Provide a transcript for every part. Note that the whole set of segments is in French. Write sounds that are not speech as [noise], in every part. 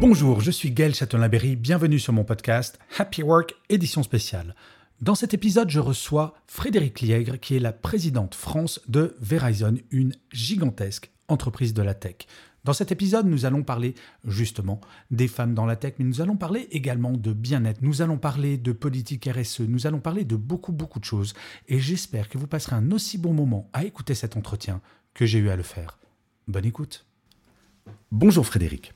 Bonjour, je suis Gaël Châtelain-Berry. Bienvenue sur mon podcast Happy Work édition spéciale. Dans cet épisode, je reçois Frédéric Liègre, qui est la présidente France de Verizon, une gigantesque entreprise de la tech. Dans cet épisode, nous allons parler justement des femmes dans la tech, mais nous allons parler également de bien-être, nous allons parler de politique RSE, nous allons parler de beaucoup, beaucoup de choses. Et j'espère que vous passerez un aussi bon moment à écouter cet entretien que j'ai eu à le faire. Bonne écoute. Bonjour Frédéric.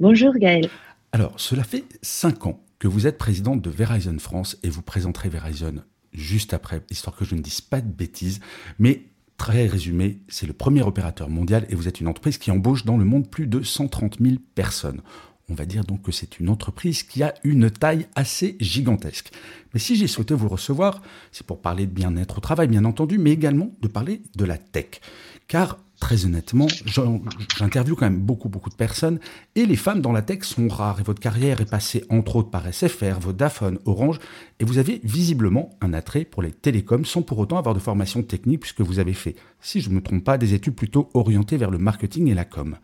Bonjour Gaël. Alors, cela fait cinq ans que vous êtes présidente de Verizon France et vous présenterez Verizon juste après, histoire que je ne dise pas de bêtises. Mais très résumé, c'est le premier opérateur mondial et vous êtes une entreprise qui embauche dans le monde plus de 130 000 personnes. On va dire donc que c'est une entreprise qui a une taille assez gigantesque. Mais si j'ai souhaité vous recevoir, c'est pour parler de bien-être au travail, bien entendu, mais également de parler de la tech. Car très honnêtement, j'interviewe quand même beaucoup, beaucoup de personnes, et les femmes dans la tech sont rares, et votre carrière est passée entre autres par SFR, Vodafone, Orange, et vous avez visiblement un attrait pour les télécoms sans pour autant avoir de formation technique, puisque vous avez fait, si je ne me trompe pas, des études plutôt orientées vers le marketing et la com.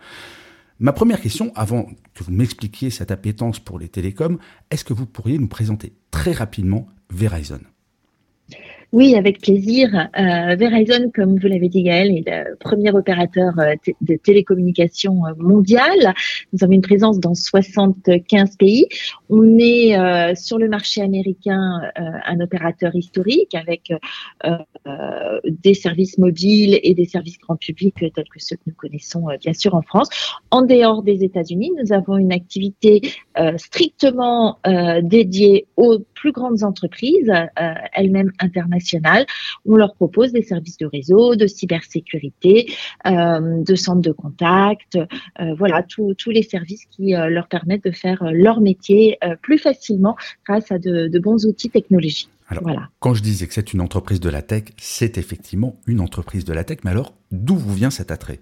Ma première question, avant que vous m'expliquiez cette appétence pour les télécoms, est-ce que vous pourriez nous présenter très rapidement Verizon? Oui, avec plaisir. Euh, Verizon, comme vous l'avez dit Gaël, est le premier opérateur euh, de télécommunications euh, mondial. Nous avons une présence dans 75 pays. On est euh, sur le marché américain un opérateur historique avec des services mobiles et des services grand public tels que ceux que nous connaissons bien sûr en France. En dehors des États-Unis, nous avons une activité strictement dédiée aux plus grandes entreprises, elles-mêmes internationales on leur propose des services de réseau, de cybersécurité, euh, de centres de contact, euh, voilà, tous les services qui euh, leur permettent de faire leur métier plus facilement grâce à de, bons outils technologiques. Alors, voilà. quand je disais que c'est une entreprise de la tech, c'est effectivement une entreprise de la tech, mais alors d'où vous vient cet attrait?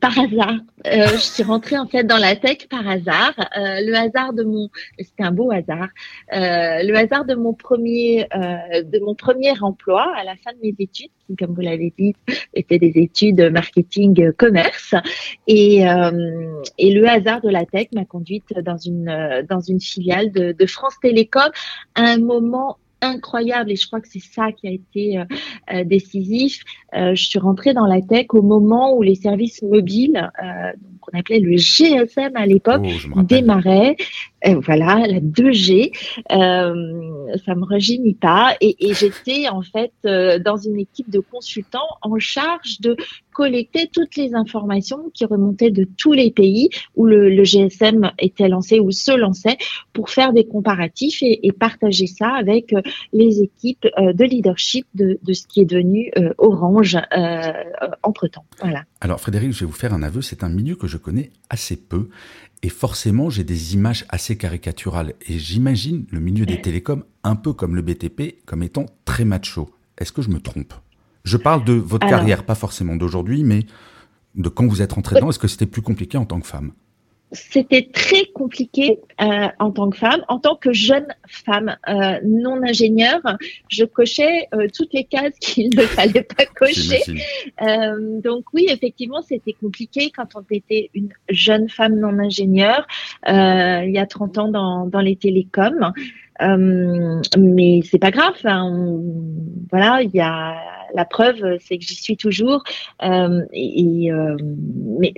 Par hasard. Euh, je suis rentrée en fait dans la tech par hasard. Euh, le hasard de mon, c'était un beau hasard. Euh, le hasard de mon premier, de mon premier emploi à la fin de mes études, qui, comme vous l'avez dit, étaient des études marketing commerce, et et le hasard de la tech m'a conduite dans une dans une filiale de, de France Télécom à un moment incroyable et je crois que c'est ça qui a été euh, euh, décisif. Euh, je suis rentrée dans la tech au moment où les services mobiles, qu'on appelait le GSM à l'époque, oh, démarraient. voilà, la 2G, ça me rejeunit pas. Et, et j'étais en fait dans une équipe de consultants en charge de collecter toutes les informations qui remontaient de tous les pays où le, le GSM était lancé ou se lançait pour faire des comparatifs et, et partager ça avec euh, les équipes euh, de leadership de, de, ce qui est devenu euh, Orange entre-temps. Voilà. Alors Frédéric, je vais vous faire un aveu, c'est un milieu que je connais assez peu et forcément j'ai des images assez caricaturales et j'imagine le milieu des télécoms un peu comme le BTP comme étant très macho. Est-ce que je me trompe? Je parle de votre carrière, pas forcément d'aujourd'hui, mais de quand vous êtes rentrée dedans. Est-ce que c'était plus compliqué en tant que femme? C'était très compliqué euh, en tant que femme, en tant que jeune femme euh, non ingénieure. Je cochais euh, toutes les cases [laughs] qu'il ne fallait pas cocher. donc oui, effectivement, c'était compliqué quand on était une jeune femme non ingénieure il y a 30 ans dans, dans les télécoms. Mais c'est pas grave. Hein. voilà, il y a la preuve, c'est que j'y suis toujours. Euh, et, euh,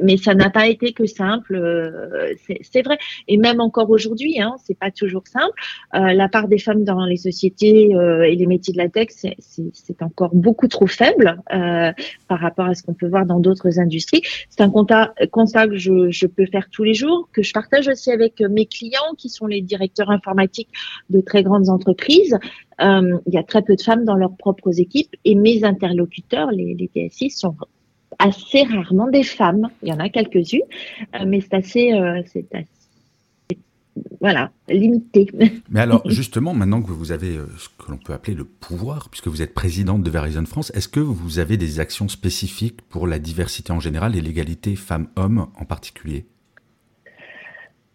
mais, ça n'a pas été que simple. Euh, c'est vrai. Et même encore aujourd'hui, hein, c'est pas toujours simple. la part des femmes dans les sociétés et les métiers de la tech, c'est encore beaucoup trop faible par rapport à ce qu'on peut voir dans d'autres industries. C'est un constat, que je, peux faire tous les jours, que je partage aussi avec mes clients qui sont les directeurs informatiques de très grandes entreprises, il y a très peu de femmes dans leurs propres équipes et mes interlocuteurs, les, les DSI, sont assez rarement des femmes. Il y en a quelques-unes, mais c'est assez, c'est assez voilà, limité. Mais alors, [laughs] justement, maintenant que vous avez euh, ce que l'on peut appeler le pouvoir, puisque vous êtes présidente de Verizon France, est-ce que vous avez des actions spécifiques pour la diversité en général et l'égalité femmes-hommes en particulier?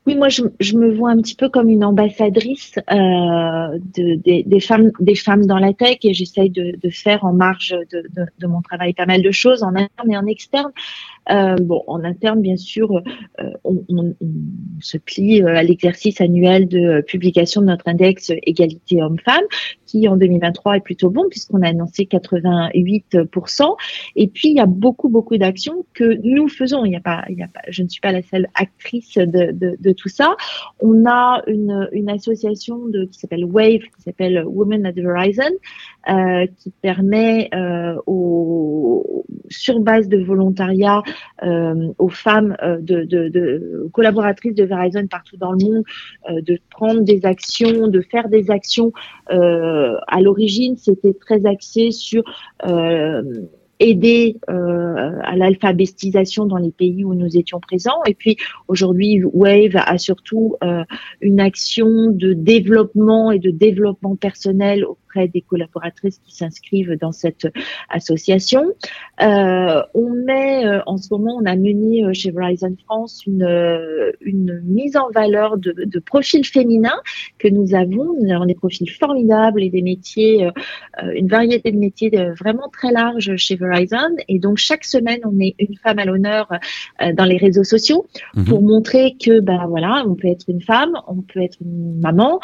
Oui, moi, je, me vois un petit peu comme une ambassadrice euh, des, femmes, dans la tech et j'essaye de, faire en marge de, de, mon travail pas mal de choses en interne et en externe. Euh, bon, en interne, bien sûr, euh, on, on, se plie euh, à l'exercice annuel de publication de notre index égalité homme-femme, qui en 2023 est plutôt bon puisqu'on a annoncé 88%. Et puis, il y a beaucoup, beaucoup d'actions que nous faisons. Il y a pas, il a pas, je ne suis pas la seule actrice de, de, de tout ça. On a une, une association de, qui s'appelle WAVE, qui s'appelle Women at Verizon, euh, qui permet euh, sur base de volontariat euh, aux femmes euh, de, de, de, collaboratrices de Verizon partout dans le monde euh, de prendre des actions, de faire des actions. à l'origine, c'était très axé sur aider euh, à l'alphabétisation dans les pays où nous étions présents. Et puis aujourd'hui, Wave a surtout euh, une action de développement et de développement personnel auprès des collaboratrices qui s'inscrivent dans cette association. Euh, on met euh, en ce moment, on a mené euh, chez Verizon France une, une mise en valeur de, de profils féminins que nous avons. Nous avons des profils formidables et des métiers, une variété de métiers vraiment très large chez Verizon. Et donc chaque semaine, on met une femme à l'honneur dans les réseaux sociaux mhm. pour montrer que ben voilà, on peut être une femme, on peut être une maman,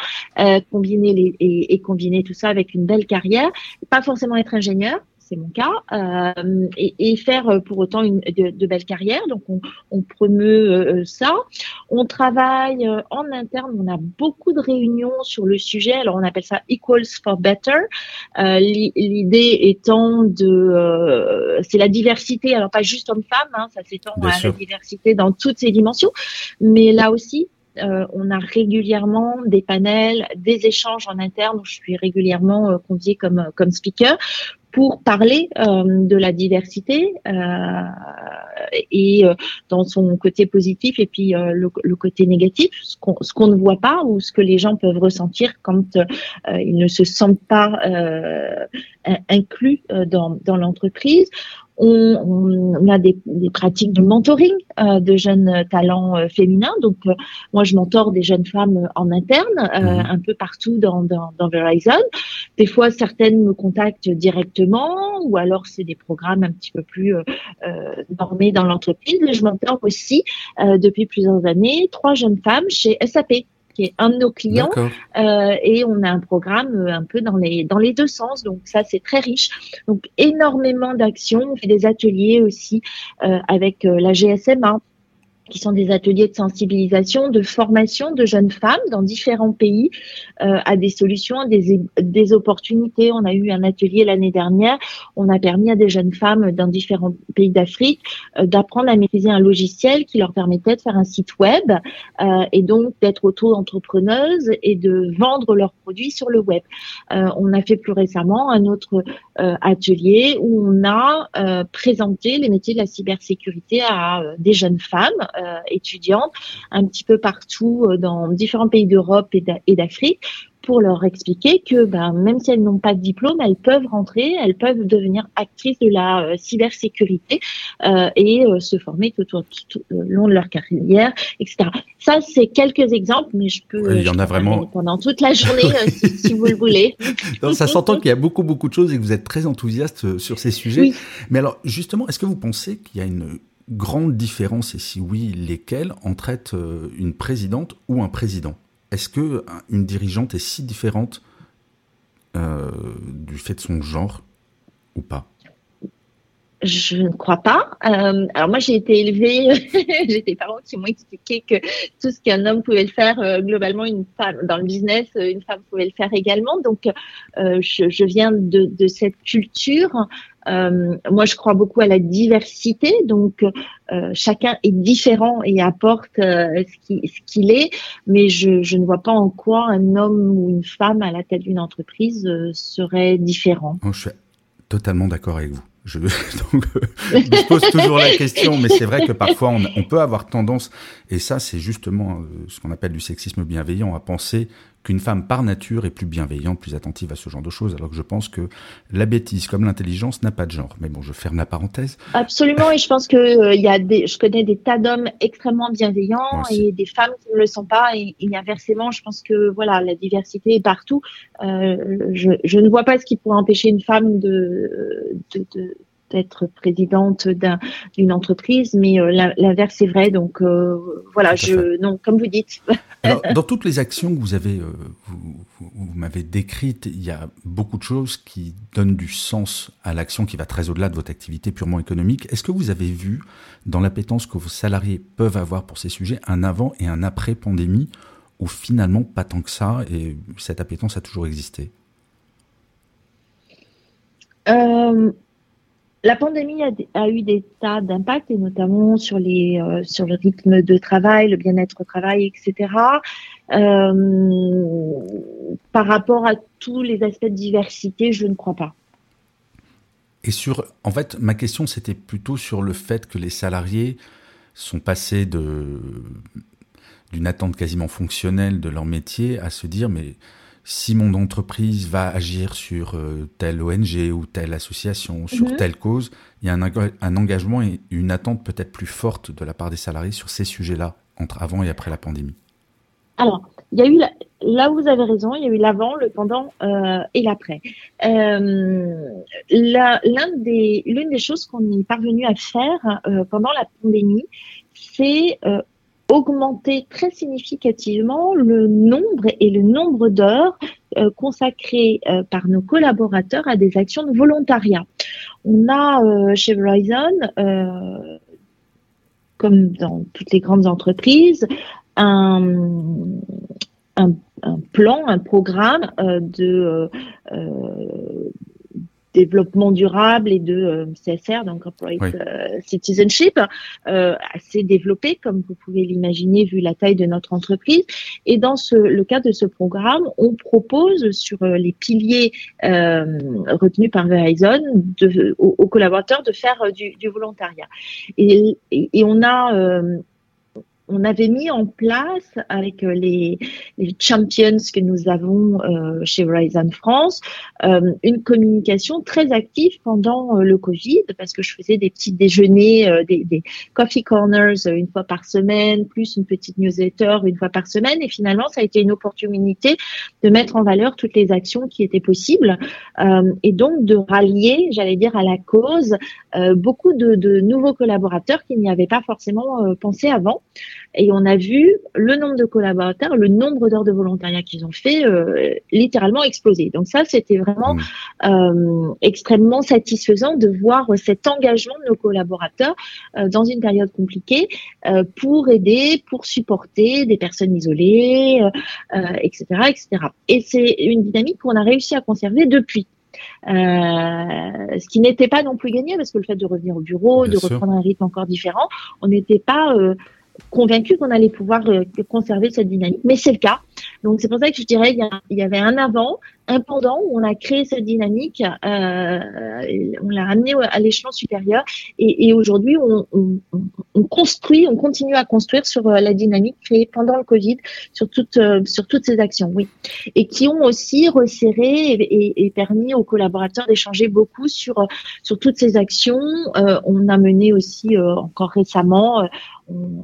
combiner les et, et combiner tout ça avec une belle carrière, pas forcément être ingénieur, c'est mon cas, euh, et, faire euh, pour autant une, de, belles carrières. Donc on, on promeut euh, ça. On travaille en interne, on a beaucoup de réunions sur le sujet. Alors on appelle ça Equals for Better. L'idée étant de, c'est la diversité. Alors pas juste homme-femme, hein, ça s'étend à la diversité dans toutes ses dimensions, mais là aussi euh, on a régulièrement des panels, des échanges en interne où je suis régulièrement euh, conviée comme, comme speaker pour parler euh, de la diversité et dans son côté positif et puis le, côté négatif, ce qu'on ne voit pas ou ce que les gens peuvent ressentir quand ils ne se sentent pas inclus dans l'entreprise on, a des, pratiques de mentoring euh, de jeunes talents euh, féminins. Donc, euh, moi, je mentore des jeunes femmes en interne, mhm. un peu partout dans, dans, dans, Verizon. Des fois, certaines me contactent directement, ou alors c'est des programmes un petit peu plus normés dans l'entreprise. Je mentore aussi depuis plusieurs années trois jeunes femmes chez SAP qui est un de nos clients. Euh, et on a un programme euh, un peu dans les, dans les deux sens. Donc ça, c'est très riche. Donc énormément d'actions. On fait des ateliers aussi euh, avec la GSMA qui sont des ateliers de sensibilisation, de formation de jeunes femmes dans différents pays euh, à des solutions, à des, des opportunités. On a eu un atelier l'année dernière, on a permis à des jeunes femmes dans différents pays d'Afrique euh, d'apprendre à maîtriser un logiciel qui leur permettait de faire un site web euh, et donc d'être auto-entrepreneuses et de vendre leurs produits sur le web. Euh, on a fait plus récemment un autre euh, atelier où on a présenté les métiers de la cybersécurité à des jeunes femmes euh, étudiantes un petit peu partout euh, dans différents pays d'Europe et d'Afrique pour leur expliquer que ben, même si elles n'ont pas de diplôme, elles peuvent rentrer, elles peuvent devenir actrices de la euh, cybersécurité et se former tout, au long de leur carrière, etc. Ça, c'est quelques exemples, mais je peux. il y en a vraiment pendant toute la journée, si, vous le voulez. [laughs] ça s'entend qu'il y a beaucoup, beaucoup de choses et que vous êtes très enthousiaste sur ces sujets. Mais alors, justement, est-ce que vous pensez qu'il y a une grande différence, et si oui, lesquelles, entre être euh, une présidente ou un président? Est-ce que une dirigeante est si différente euh, du fait de son genre ou pas? Je ne crois pas. Euh, alors moi, j'ai été élevée, [laughs] j'ai des parents qui m'ont expliqué que tout ce qu'un homme pouvait le faire, globalement, une femme dans le business, une femme pouvait le faire également. Donc, je, viens de, cette culture moi, je crois beaucoup à la diversité, donc chacun est différent et apporte ce qu'il est, mais je, ne vois pas en quoi un homme ou une femme à la tête d'une entreprise serait différent. Oh, je suis totalement d'accord avec vous. [laughs] Je, pose toujours la question, mais c'est vrai que parfois on, peut avoir tendance, et ça c'est justement ce qu'on appelle du sexisme bienveillant, à penser qu'une femme par nature est plus bienveillante, plus attentive à ce genre de choses, alors que je pense que la bêtise comme l'intelligence n'a pas de genre. Mais bon, je ferme la parenthèse. Absolument, et je pense que euh, y a des, je connais des tas d'hommes extrêmement bienveillants et des femmes qui ne le sont pas. Et, et, inversement, je pense que voilà, la diversité est partout. Euh, je, je, ne vois pas ce qui pourrait empêcher une femme de, de, de d'être présidente d'une entreprise, mais euh, l'inverse est vrai. Donc euh, voilà, je non, comme vous dites. [laughs] Alors, dans toutes les actions que vous avez, euh, vous, vous m'avez décrites, il y a beaucoup de choses qui donnent du sens à l'action qui va très au-delà de votre activité purement économique. Est-ce que vous avez vu dans l'appétence que vos salariés peuvent avoir pour ces sujets un avant et un après pandémie, ou finalement pas tant que ça, et cette appétence a toujours existé? Euh, la pandémie a, eu des tas d'impacts, et notamment sur, les, euh, sur le rythme de travail, le bien-être au travail, etc. Euh, par rapport à tous les aspects de diversité, je ne crois pas. Et sur, en fait, ma question, c'était plutôt sur le fait que les salariés sont passés d'une attente quasiment fonctionnelle de leur métier à se dire, mais si mon entreprise va agir sur euh, telle ONG ou telle association, sur mhm. telle cause, il y a un, engagement et une attente peut-être plus forte de la part des salariés sur ces sujets-là, entre avant et après la pandémie. Alors, il y a eu là où vous avez raison, il y a eu l'avant, le pendant euh, et l'après. Euh, l'une des, des choses qu'on est parvenu à faire pendant la pandémie, c'est augmenter très significativement le nombre et le nombre d'heures euh, consacrées euh, par nos collaborateurs à des actions de volontariat. On a euh, chez Verizon, comme dans toutes les grandes entreprises, un, plan, un programme de développement durable et de euh, CSR, donc corporate euh, citizenship, euh, assez développé, comme vous pouvez l'imaginer vu la taille de notre entreprise. Et dans ce, le cadre de ce programme, on propose sur les piliers retenus par Verizon de, aux, collaborateurs de faire du, du volontariat. Et, et, et on a on avait mis en place avec euh, les, les champions que nous avons euh, chez Verizon France euh, une communication très active pendant le Covid parce que je faisais des petits déjeuners, des, des, coffee corners une fois par semaine, plus une petite newsletter une fois par semaine et finalement ça a été une opportunité de mettre en valeur toutes les actions qui étaient possibles et donc de rallier, j'allais dire, à la cause beaucoup de, de nouveaux collaborateurs qui n'y avaient pas forcément pensé avant. Et on a vu le nombre de collaborateurs, le nombre d'heures de volontariat qu'ils ont fait euh, littéralement exploser. Donc ça, c'était vraiment mmh. euh, extrêmement satisfaisant de voir cet engagement de nos collaborateurs euh, dans une période compliquée pour aider, pour supporter des personnes isolées, etc., etc. Et c'est une dynamique qu'on a réussi à conserver depuis. Euh, ce qui n'était pas non plus gagné parce que le fait de revenir au bureau, de reprendre un rythme encore différent, on n'était pas euh, convaincu qu'on allait pouvoir euh, conserver cette dynamique, mais c'est le cas. Donc c'est pour ça que je dirais il y, avait un avant, un pendant où on a créé cette dynamique, euh, on l'a ramené à l'échelon supérieur et, aujourd'hui on, on, on, construit, on continue à construire sur euh, la dynamique créée pendant le Covid, sur toutes euh, sur toutes ces actions, oui, et qui ont aussi resserré et, permis aux collaborateurs d'échanger beaucoup sur sur toutes ces actions. Euh, on a mené aussi encore récemment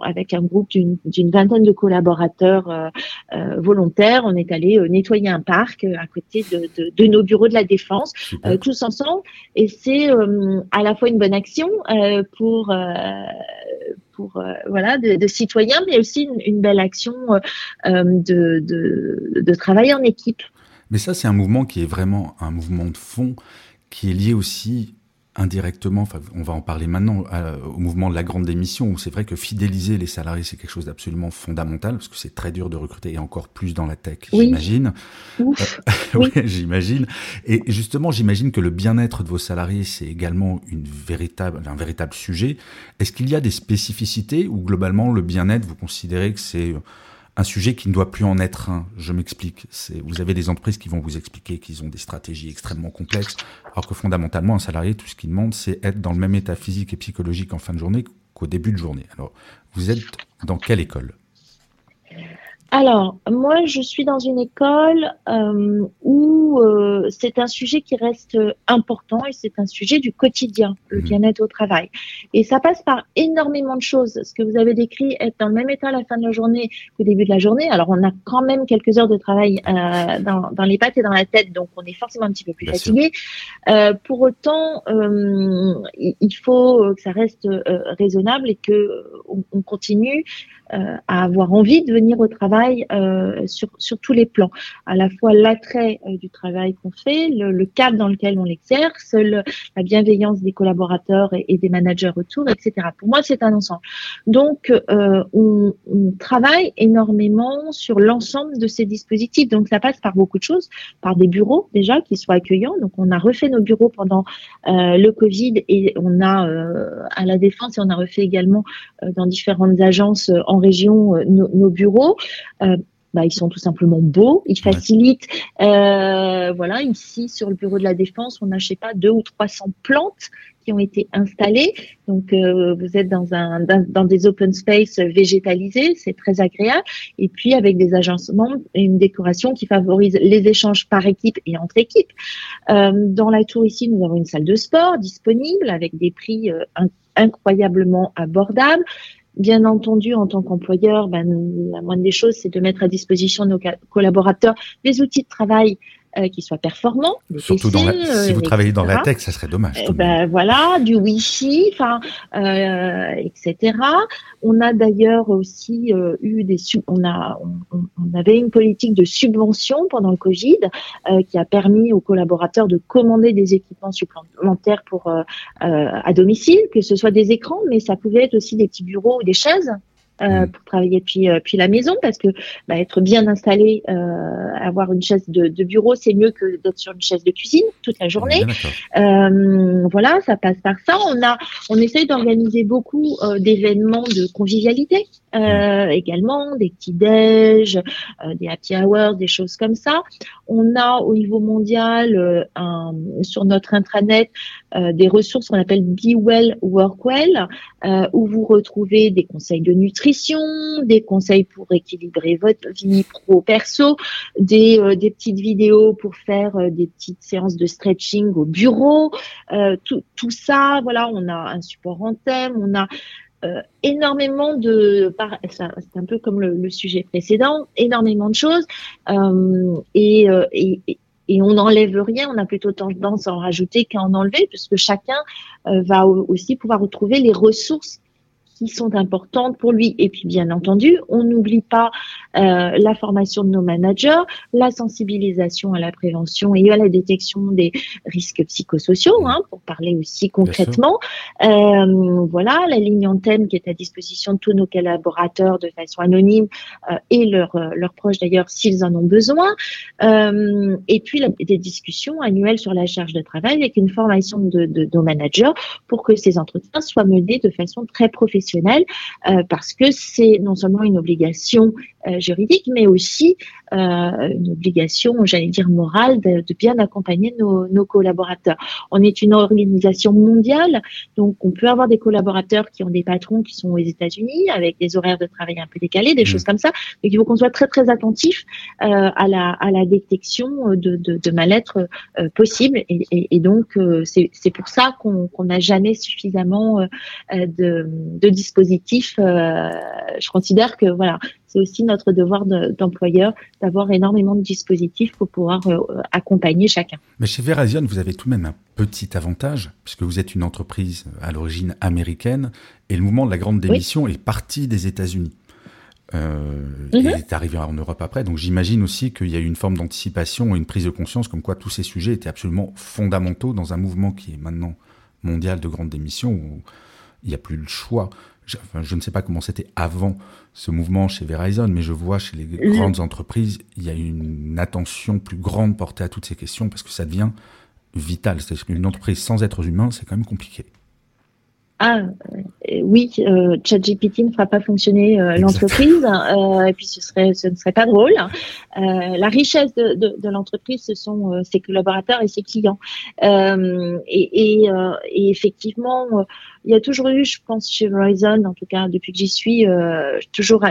avec un groupe d'une vingtaine de collaborateurs euh, euh, volontaires, on est allé euh, nettoyer un parc à côté de, de, de, nos bureaux de la défense, tous ensemble. Et c'est à la fois une bonne action pour pour voilà de, de, citoyens, mais aussi une, une belle action de, de, de travail en équipe. Mais ça, c'est un mouvement qui est vraiment un mouvement de fond, qui est lié aussi indirectement, enfin, on va en parler maintenant, au mouvement de la grande démission, où c'est vrai que fidéliser les salariés, c'est quelque chose d'absolument fondamental, parce que c'est très dur de recruter, et encore plus dans la tech, j'imagine. Euh, [laughs] oui, j'imagine. Et justement, j'imagine que le bien-être de vos salariés, c'est également une véritable, un véritable sujet. Est-ce qu'il y a des spécificités, ou globalement, le bien-être, vous considérez que c'est un sujet qui ne doit plus en être un. Je m'explique. Vous avez des entreprises qui vont vous expliquer qu'ils ont des stratégies extrêmement complexes, alors que fondamentalement, un salarié, tout ce qu'il demande, c'est être dans le même état physique et psychologique en fin de journée qu'au début de journée. Alors, vous êtes dans quelle école? Alors, moi, je suis dans une école euh, où euh, c'est un sujet qui reste important et c'est un sujet du quotidien, le mmh. bien-être au travail. Et ça passe par énormément de choses. Ce que vous avez décrit, être dans le même état à la fin de la journée qu'au début de la journée. Alors, on a quand même quelques heures de travail euh, dans, dans, les pattes et dans la tête, donc on est forcément un petit peu plus fatigué. Euh, pour autant, euh, il faut que ça reste raisonnable et que on, on continue à avoir envie de venir au travail euh, sur, sur tous les plans. À la fois l'attrait euh, du travail qu'on fait, le, le, cadre dans lequel on l'exerce, la bienveillance des collaborateurs et, des managers autour, etc. Pour moi, c'est un ensemble. Donc, euh, on, on, travaille énormément sur l'ensemble de ces dispositifs. Donc, ça passe par beaucoup de choses, par des bureaux déjà qui soient accueillants. Donc, on a refait nos bureaux pendant euh, le Covid et on a euh, à la défense et on a refait également dans différentes agences en région nos, nos bureaux bah, ils sont tout simplement beaux, ils facilitent. Euh, voilà, ici sur le bureau de la défense, on n'a, je sais pas, deux ou 300 plantes qui ont été installées. Donc, euh, vous êtes dans un dans, des open space végétalisés, c'est très agréable. Et puis avec des agencements et une décoration qui favorise les échanges par équipe et entre équipes. Euh, dans la tour ici, nous avons une salle de sport disponible avec des prix euh, incroyablement abordables. Bien entendu, en tant qu'employeur, ben, la moindre des choses, c'est de mettre à disposition nos collaborateurs des outils de travail euh, qui soient performants. Surtout dans la, si vous euh, travaillez dans la tech, ça serait dommage. Eh ben, voilà, du Wi-Fi, enfin, euh, etc. On a d'ailleurs aussi euh, eu des on a on, on, avait une politique de subvention pendant le Covid euh, qui a permis aux collaborateurs de commander des équipements supplémentaires pour à domicile, que ce soit des écrans, mais ça pouvait être aussi des petits bureaux ou des chaises euh, mm. pour travailler depuis, euh, depuis la maison parce que bah, être bien installé, euh, avoir une chaise de, de bureau, c'est mieux que d'être sur une chaise de cuisine toute la journée. Euh, voilà, ça passe par ça. On a, on essaye d'organiser beaucoup d'événements de convivialité mm. également, des petits déj, des happy hours, des choses comme ça. On a au niveau mondial un, sur notre intranet des ressources qu'on appelle Be Well Work Well, où vous retrouvez des conseils de nutrition des conseils pour équilibrer votre vie pro-perso, des, euh, des petites vidéos pour faire euh, des petites séances de stretching au bureau, euh, tout, tout ça, voilà, on a un support en thème, on a énormément de, c'est un peu comme le, sujet précédent, énormément de choses et, et, et on n'enlève rien, on a plutôt tendance à en rajouter qu'à en enlever, puisque chacun va aussi pouvoir retrouver les ressources sont importantes pour lui. Et puis, bien entendu, on n'oublie pas euh, la formation de nos managers, la sensibilisation à la prévention et à la détection des risques psychosociaux, hein, pour parler aussi concrètement. Euh, voilà, la ligne antenne qui est à disposition de tous nos collaborateurs de façon anonyme euh, et leurs leurs proches d'ailleurs s'ils en ont besoin. et puis, des discussions annuelles sur la charge de travail avec une formation de, de nos managers pour que ces entretiens soient menés de façon très professionnelle euh, parce que c'est non seulement une obligation euh, juridique, mais aussi euh, une obligation, j'allais dire morale, de, bien accompagner nos, nos, collaborateurs. On est une organisation mondiale, donc on peut avoir des collaborateurs qui ont des patrons qui sont aux États-Unis avec des horaires de travail un peu décalés, des mmh. choses comme ça. Donc il faut qu'on soit très très attentif à la à la détection de, de, de mal-être possible. Et, et, et donc c'est pour ça qu'on n'a jamais suffisamment de, de dispositifs. je considère que voilà, c'est aussi notre devoir d'employeur d'avoir énormément de dispositifs pour pouvoir euh, accompagner chacun. Mais chez Verizon, vous avez tout de même un petit avantage, puisque vous êtes une entreprise à l'origine américaine, et le mouvement de la grande démission est parti des États-Unis. Euh, et mhm. est arrivé en Europe après. Donc j'imagine aussi qu'il y a eu une forme d'anticipation et une prise de conscience comme quoi tous ces sujets étaient absolument fondamentaux dans un mouvement qui est maintenant mondial de grande démission où il n'y a plus le choix. Je, je ne sais pas comment c'était avant ce mouvement chez Verizon, mais je vois chez les grandes entreprises, il y a une attention plus grande portée à toutes ces questions parce que ça devient vital. C'est-à-dire qu'une entreprise sans êtres humains, c'est quand même compliqué. Ah euh, oui, euh, ChatGPT ne fera pas fonctionner euh, l'entreprise euh, et puis ce serait, ce ne serait pas drôle. Euh, la richesse de, de, de l'entreprise, ce sont euh, ses collaborateurs et ses clients. Et, et, et, effectivement, il y a toujours eu, je pense, chez Verizon, en tout cas depuis que j'y suis, toujours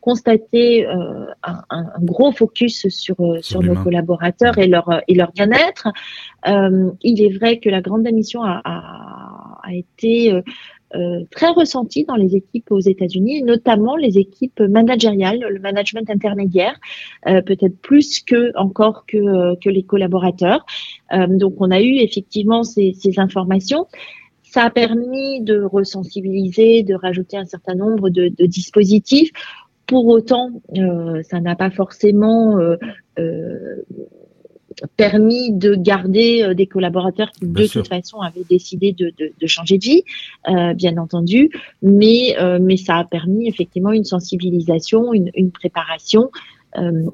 constaté un, un, gros focus sur sur nos collaborateurs et leur et leur bien-être. il est vrai que la grande émission a, a, a été euh, très ressenti dans les équipes aux États-Unis, notamment les équipes managériales, le management intermédiaire, euh, peut-être plus que encore que, euh, que les collaborateurs. donc, on a eu effectivement ces, ces informations ça a permis de resensibiliser, de rajouter un certain nombre de, de dispositifs. Pour autant, euh, ça n'a pas forcément euh, euh, permis de garder euh, des collaborateurs qui de toute façon avaient décidé de, de, de changer de vie, euh, bien entendu, mais euh, mais ça a permis effectivement une sensibilisation, une, une préparation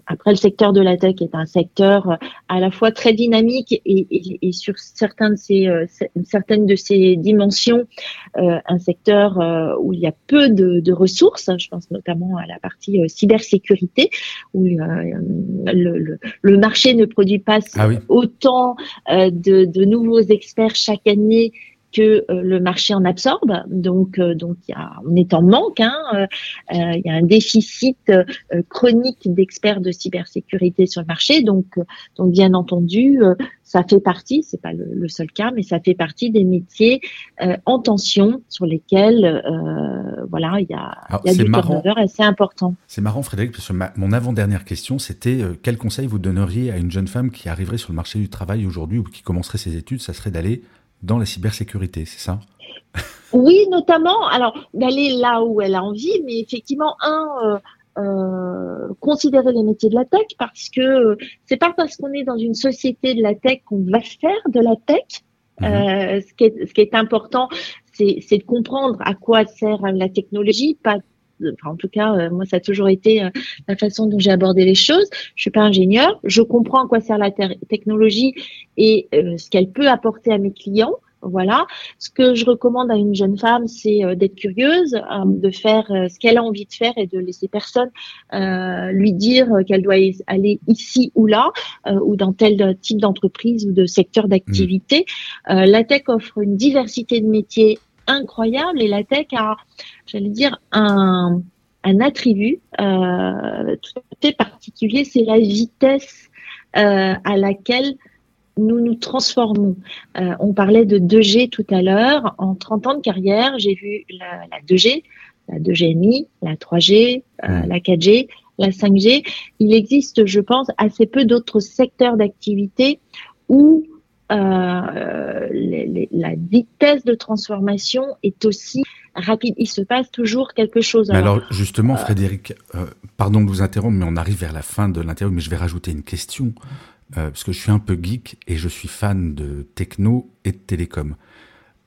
après, le secteur de la tech est un secteur euh, à la fois très dynamique et, et, et sur certains de ces, euh, certaines de ses dimensions, un secteur où il y a peu de, de, ressources. Je pense notamment à la partie cybersécurité, où le, le, le, marché ne produit pas ah autant de, de nouveaux experts chaque année que euh, le marché en absorbe. Donc, euh, donc y a, on est en manque. Hein, euh, il y a un déficit chronique d'experts de cybersécurité sur le marché. Donc, donc bien entendu, ça fait partie, c'est pas le, seul cas, mais ça fait partie des métiers en tension sur lesquels, voilà, il y a, y a du assez important. C'est marrant, Frédéric, parce que mon avant-dernière question, c'était quel conseil vous donneriez à une jeune femme qui arriverait sur le marché du travail aujourd'hui ou qui commencerait ses études? Ça serait d'aller dans la cybersécurité, c'est ça? Oui, notamment, alors d'aller là où elle a envie, mais effectivement, un, euh, euh, considérer les métiers de la tech parce que c'est pas parce qu'on est dans une société de la tech qu'on va faire de la tech. Mhm. Euh, ce, qui est, ce qui est important, c'est de comprendre à quoi sert la technologie, pas en tout cas, moi, ça a toujours été la façon dont j'ai abordé les choses. Je suis pas ingénieur, je comprends à quoi sert la technologie et ce qu'elle peut apporter à mes clients. Voilà. Ce que je recommande à une jeune femme, c'est euh, d'être curieuse, euh, de faire euh, ce qu'elle a envie de faire et de laisser personne lui dire qu'elle doit aller ici ou là, ou dans tel type d'entreprise ou de secteur d'activité. Mmh. la tech offre une diversité de métiers incroyable et la tech a, j'allais dire, un, un attribut tout à fait particulier, c'est la vitesse à laquelle nous nous transformons. Euh, on parlait de 2G tout à l'heure. En 30 ans de carrière, j'ai vu la, la, 2G, la 2GMI, la 3G, euh, la 4G, la 5G. Il existe, je pense, assez peu d'autres secteurs d'activité où euh, les, les, la vitesse de transformation est aussi rapide. Il se passe toujours quelque chose. alors, alors, justement, euh, Frédéric, euh, pardon de vous interrompre, mais on arrive vers la fin de l'interview, mais je vais rajouter une question. Euh, parce que je suis un peu geek et je suis fan de techno et de télécom.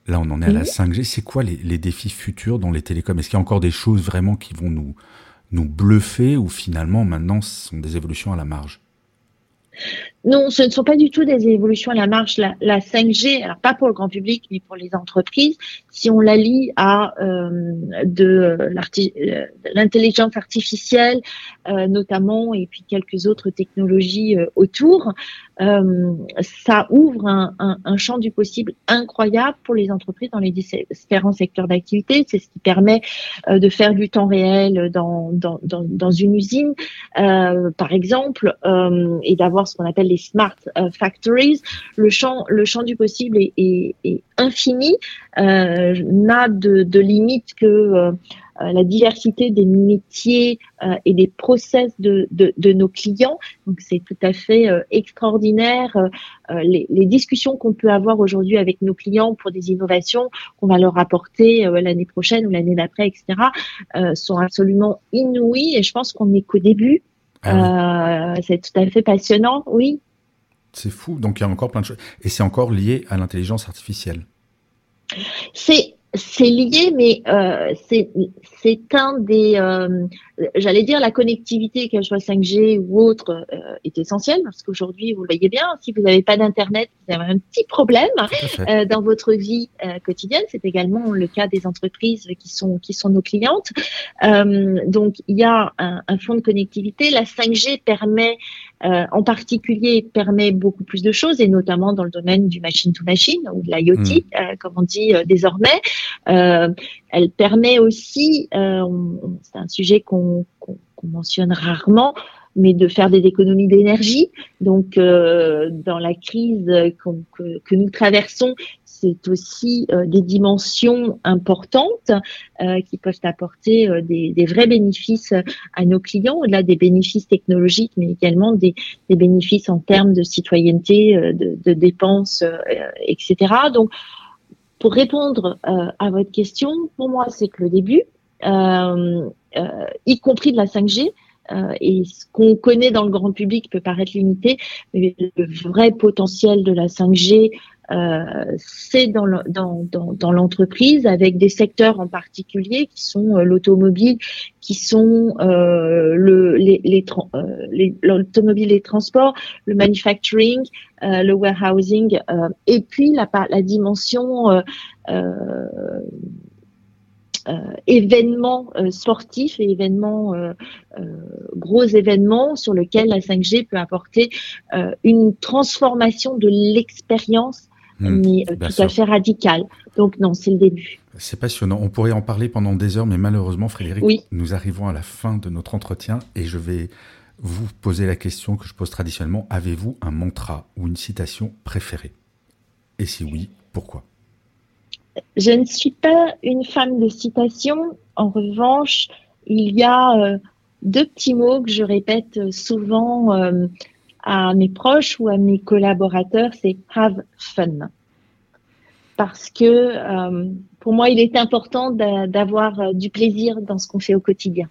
Là, on en est à la 5G. C'est quoi les, les, défis futurs dans les télécoms? Est-ce qu'il y a encore des choses vraiment qui vont nous, nous bluffer ou finalement, maintenant, ce sont des évolutions à la marge? Non, ce ne sont pas du tout des évolutions à la marche. La, la 5G, alors pas pour le grand public, mais pour les entreprises, si on la lie à euh, de euh, l'intelligence artificielle, euh, notamment, et puis quelques autres technologies euh, autour, euh, ça ouvre un, champ du possible incroyable pour les entreprises dans les différents secteurs d'activité. C'est ce qui permet de faire du temps réel dans, dans une usine, par exemple, et d'avoir ce qu'on appelle les smart euh, factories, le champ, le champ du possible est, est, est infini, euh, n'a de, de limite que euh, la diversité des métiers euh, et des process de, de, de nos clients. Donc c'est tout à fait euh, extraordinaire. Euh, les, les, discussions qu'on peut avoir aujourd'hui avec nos clients pour des innovations qu'on va leur apporter l'année prochaine ou l'année d'après, etc., sont absolument inouïes. Et je pense qu'on n'est qu'au début. Ah c'est tout à fait passionnant, oui. C'est fou. Donc il y a encore plein de choses. Et c'est encore lié à l'intelligence artificielle. C'est lié, mais euh, c'est un des, euh, j'allais dire, la connectivité, qu'elle soit 5G ou autre, euh, est essentielle parce qu'aujourd'hui, vous le voyez bien, si vous n'avez pas d'internet, vous avez un petit problème euh, dans votre vie euh, quotidienne. C'est également le cas des entreprises qui sont qui sont nos clientes. Euh, donc, il y a un, un fonds de connectivité. La 5G permet euh, en particulier permet beaucoup plus de choses et notamment dans le domaine du machine to machine ou de l'IoT, mm. euh, comme on dit euh, désormais. Elle permet aussi, c'est un sujet qu'on mentionne rarement, mais de faire des économies d'énergie. Donc, euh, dans la crise que, nous traversons, c'est aussi euh, des dimensions importantes euh, qui peuvent apporter euh, des, vrais bénéfices à nos clients, au-delà des bénéfices technologiques, mais également des, des bénéfices en termes de citoyenneté, de, de dépenses, etc. Donc, pour répondre à votre question, pour moi, c'est que le début, y compris de la 5G, euh, et ce qu'on connaît dans le grand public peut paraître limité, mais le vrai potentiel de la 5G, euh, c'est dans l'entreprise dans, dans, avec des secteurs en particulier qui sont euh, l'automobile, qui sont euh, le, les, les, euh, l'automobile et les transports, le manufacturing, le warehousing, et puis la, la dimension euh, événements euh, sportifs et événements, euh, gros événements sur lesquels la 5G peut apporter une transformation de l'expérience hmm, mais tout à fait radicale. Donc non, c'est le début. C'est passionnant. On pourrait en parler pendant des heures, mais malheureusement, Frédéric, nous arrivons à la fin de notre entretien et je vais vous poser la question que je pose traditionnellement. Avez-vous un mantra ou une citation préférée? Et si oui, pourquoi? Je ne suis pas une femme de citation. En revanche, il y a euh, deux petits mots que je répète souvent euh, à mes proches ou à mes collaborateurs, c'est have fun. Parce que euh, pour moi, il est important d'avoir du plaisir dans ce qu'on fait au quotidien.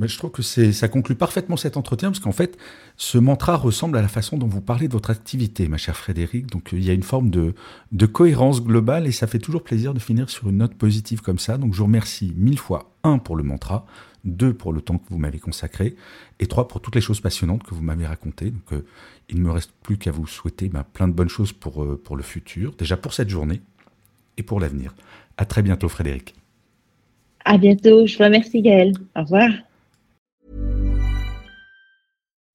Je trouve que ça conclut parfaitement cet entretien parce qu'en fait, ce mantra ressemble à la façon dont vous parlez de votre activité, ma chère Frédéric. Donc, il y a une forme de, de cohérence globale et ça fait toujours plaisir de finir sur une note positive comme ça. Donc, je vous remercie mille fois, un, pour le mantra, deux, pour le temps que vous m'avez consacré et trois, pour toutes les choses passionnantes que vous m'avez racontées. Donc, euh, il ne me reste plus qu'à vous souhaiter ben, plein de bonnes choses pour, euh, pour le futur, déjà pour cette journée et pour l'avenir. À très bientôt, Frédéric. À bientôt. Je vous remercie, Gaël. Au revoir.